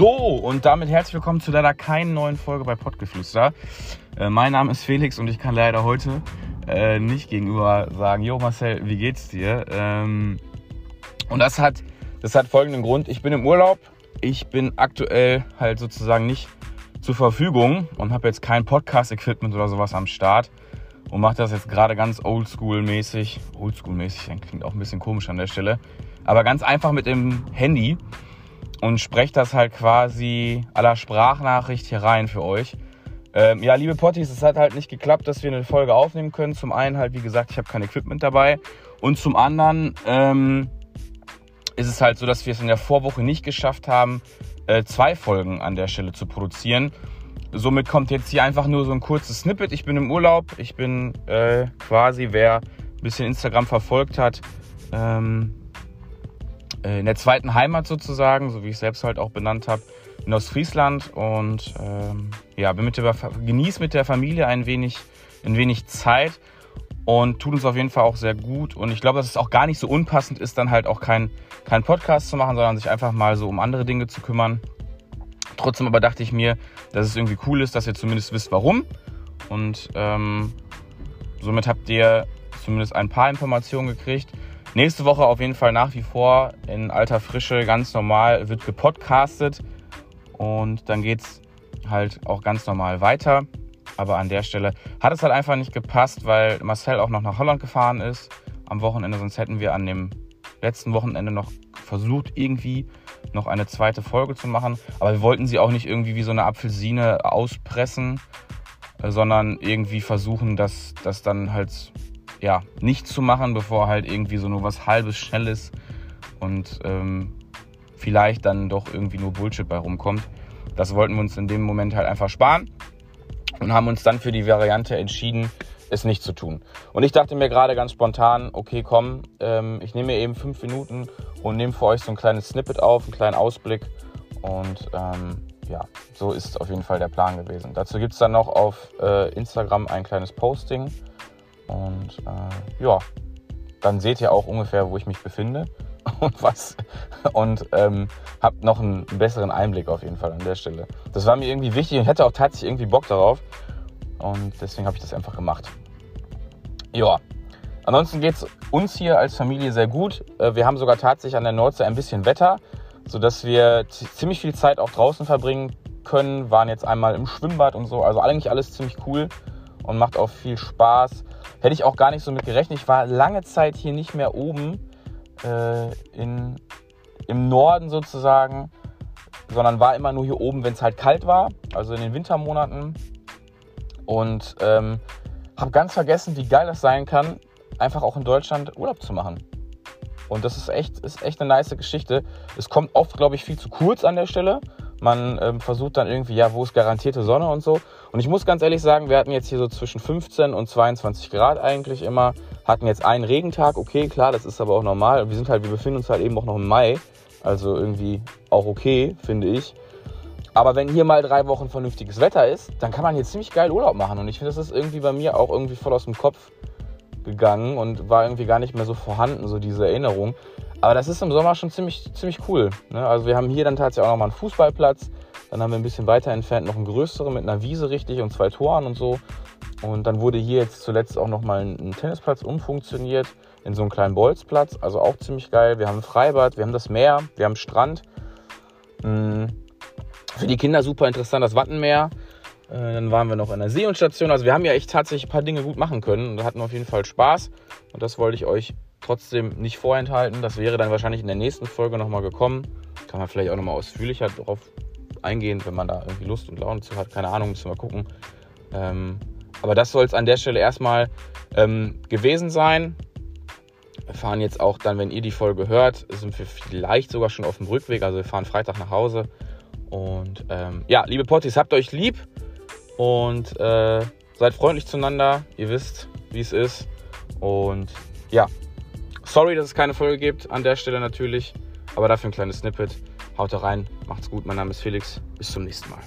So, und damit herzlich willkommen zu leider keinen neuen Folge bei Pottgeflüster. Äh, mein Name ist Felix und ich kann leider heute äh, nicht gegenüber sagen, Jo Marcel, wie geht's dir? Ähm, und das hat, das hat folgenden Grund. Ich bin im Urlaub. Ich bin aktuell halt sozusagen nicht zur Verfügung und habe jetzt kein Podcast-Equipment oder sowas am Start und mache das jetzt gerade ganz oldschool-mäßig. Oldschool-mäßig, klingt auch ein bisschen komisch an der Stelle. Aber ganz einfach mit dem Handy und spreche das halt quasi aller Sprachnachricht hier rein für euch. Ähm, ja, liebe Potties, es hat halt nicht geklappt, dass wir eine Folge aufnehmen können. Zum einen halt, wie gesagt, ich habe kein Equipment dabei. Und zum anderen ähm, ist es halt so, dass wir es in der Vorwoche nicht geschafft haben, äh, zwei Folgen an der Stelle zu produzieren. Somit kommt jetzt hier einfach nur so ein kurzes Snippet. Ich bin im Urlaub. Ich bin äh, quasi, wer ein bisschen Instagram verfolgt hat, ähm, äh, in der zweiten Heimat sozusagen, so wie ich selbst halt auch benannt habe, in Ostfriesland und ähm, ja, bin mit der, genieß mit der Familie ein wenig, ein wenig Zeit und tut uns auf jeden Fall auch sehr gut. Und ich glaube, dass es auch gar nicht so unpassend ist, dann halt auch kein, kein Podcast zu machen, sondern sich einfach mal so um andere Dinge zu kümmern. Trotzdem aber dachte ich mir, dass es irgendwie cool ist, dass ihr zumindest wisst, warum. Und ähm, somit habt ihr zumindest ein paar Informationen gekriegt. Nächste Woche auf jeden Fall nach wie vor in alter Frische, ganz normal, wird gepodcastet. Und dann geht es halt auch ganz normal weiter. Aber an der Stelle hat es halt einfach nicht gepasst, weil Marcel auch noch nach Holland gefahren ist am Wochenende. Sonst hätten wir an dem letzten Wochenende noch versucht, irgendwie noch eine zweite Folge zu machen. Aber wir wollten sie auch nicht irgendwie wie so eine Apfelsine auspressen, sondern irgendwie versuchen, dass das dann halt ja, nicht zu machen, bevor halt irgendwie so nur was halbes, schnelles und ähm, vielleicht dann doch irgendwie nur Bullshit bei rumkommt. Das wollten wir uns in dem Moment halt einfach sparen und haben uns dann für die Variante entschieden, es nicht zu tun. Und ich dachte mir gerade ganz spontan, okay, komm, ähm, ich nehme mir eben fünf Minuten und nehme für euch so ein kleines Snippet auf, einen kleinen Ausblick. Und ähm, ja, so ist auf jeden Fall der Plan gewesen. Dazu gibt es dann noch auf äh, Instagram ein kleines Posting und äh, ja, dann seht ihr auch ungefähr, wo ich mich befinde und was. Und ähm, habt noch einen besseren Einblick auf jeden Fall an der Stelle. Das war mir irgendwie wichtig und hätte auch tatsächlich irgendwie Bock darauf. Und deswegen habe ich das einfach gemacht. Ja. Ansonsten geht es uns hier als Familie sehr gut. Äh, wir haben sogar tatsächlich an der Nordsee ein bisschen Wetter, sodass wir ziemlich viel Zeit auch draußen verbringen können. Waren jetzt einmal im Schwimmbad und so. Also eigentlich alles ziemlich cool und macht auch viel Spaß. Hätte ich auch gar nicht so mit gerechnet. Ich war lange Zeit hier nicht mehr oben äh, in, im Norden sozusagen, sondern war immer nur hier oben, wenn es halt kalt war, also in den Wintermonaten. Und ähm, habe ganz vergessen, wie geil das sein kann, einfach auch in Deutschland Urlaub zu machen. Und das ist echt, ist echt eine nice Geschichte. Es kommt oft, glaube ich, viel zu kurz an der Stelle. Man ähm, versucht dann irgendwie, ja, wo ist garantierte Sonne und so. Und ich muss ganz ehrlich sagen, wir hatten jetzt hier so zwischen 15 und 22 Grad eigentlich immer. Hatten jetzt einen Regentag, okay, klar, das ist aber auch normal. Wir sind halt, wir befinden uns halt eben auch noch im Mai. Also irgendwie auch okay, finde ich. Aber wenn hier mal drei Wochen vernünftiges Wetter ist, dann kann man hier ziemlich geil Urlaub machen. Und ich finde, das ist irgendwie bei mir auch irgendwie voll aus dem Kopf gegangen und war irgendwie gar nicht mehr so vorhanden, so diese Erinnerung. Aber das ist im Sommer schon ziemlich, ziemlich cool. Ne? Also wir haben hier dann tatsächlich auch nochmal einen Fußballplatz. Dann haben wir ein bisschen weiter entfernt noch einen größeren mit einer Wiese richtig und zwei Toren und so. Und dann wurde hier jetzt zuletzt auch nochmal ein Tennisplatz umfunktioniert in so einen kleinen Bolzplatz. Also auch ziemlich geil. Wir haben ein Freibad, wir haben das Meer, wir haben Strand. Hm. Für die Kinder super interessant das Wattenmeer. Äh, dann waren wir noch in der Seehundstation. Also wir haben ja echt tatsächlich ein paar Dinge gut machen können und hatten auf jeden Fall Spaß. Und das wollte ich euch trotzdem nicht vorenthalten. Das wäre dann wahrscheinlich in der nächsten Folge nochmal gekommen. Kann man vielleicht auch nochmal ausführlicher darauf eingehen, wenn man da irgendwie Lust und Laune zu hat. Keine Ahnung, müssen wir gucken. Ähm, aber das soll es an der Stelle erstmal ähm, gewesen sein. Wir fahren jetzt auch dann, wenn ihr die Folge hört, sind wir vielleicht sogar schon auf dem Rückweg. Also wir fahren Freitag nach Hause. Und ähm, ja, liebe Potties, habt euch lieb und äh, seid freundlich zueinander. Ihr wisst, wie es ist. Und ja, Sorry, dass es keine Folge gibt, an der Stelle natürlich. Aber dafür ein kleines Snippet. Haut rein, macht's gut. Mein Name ist Felix. Bis zum nächsten Mal.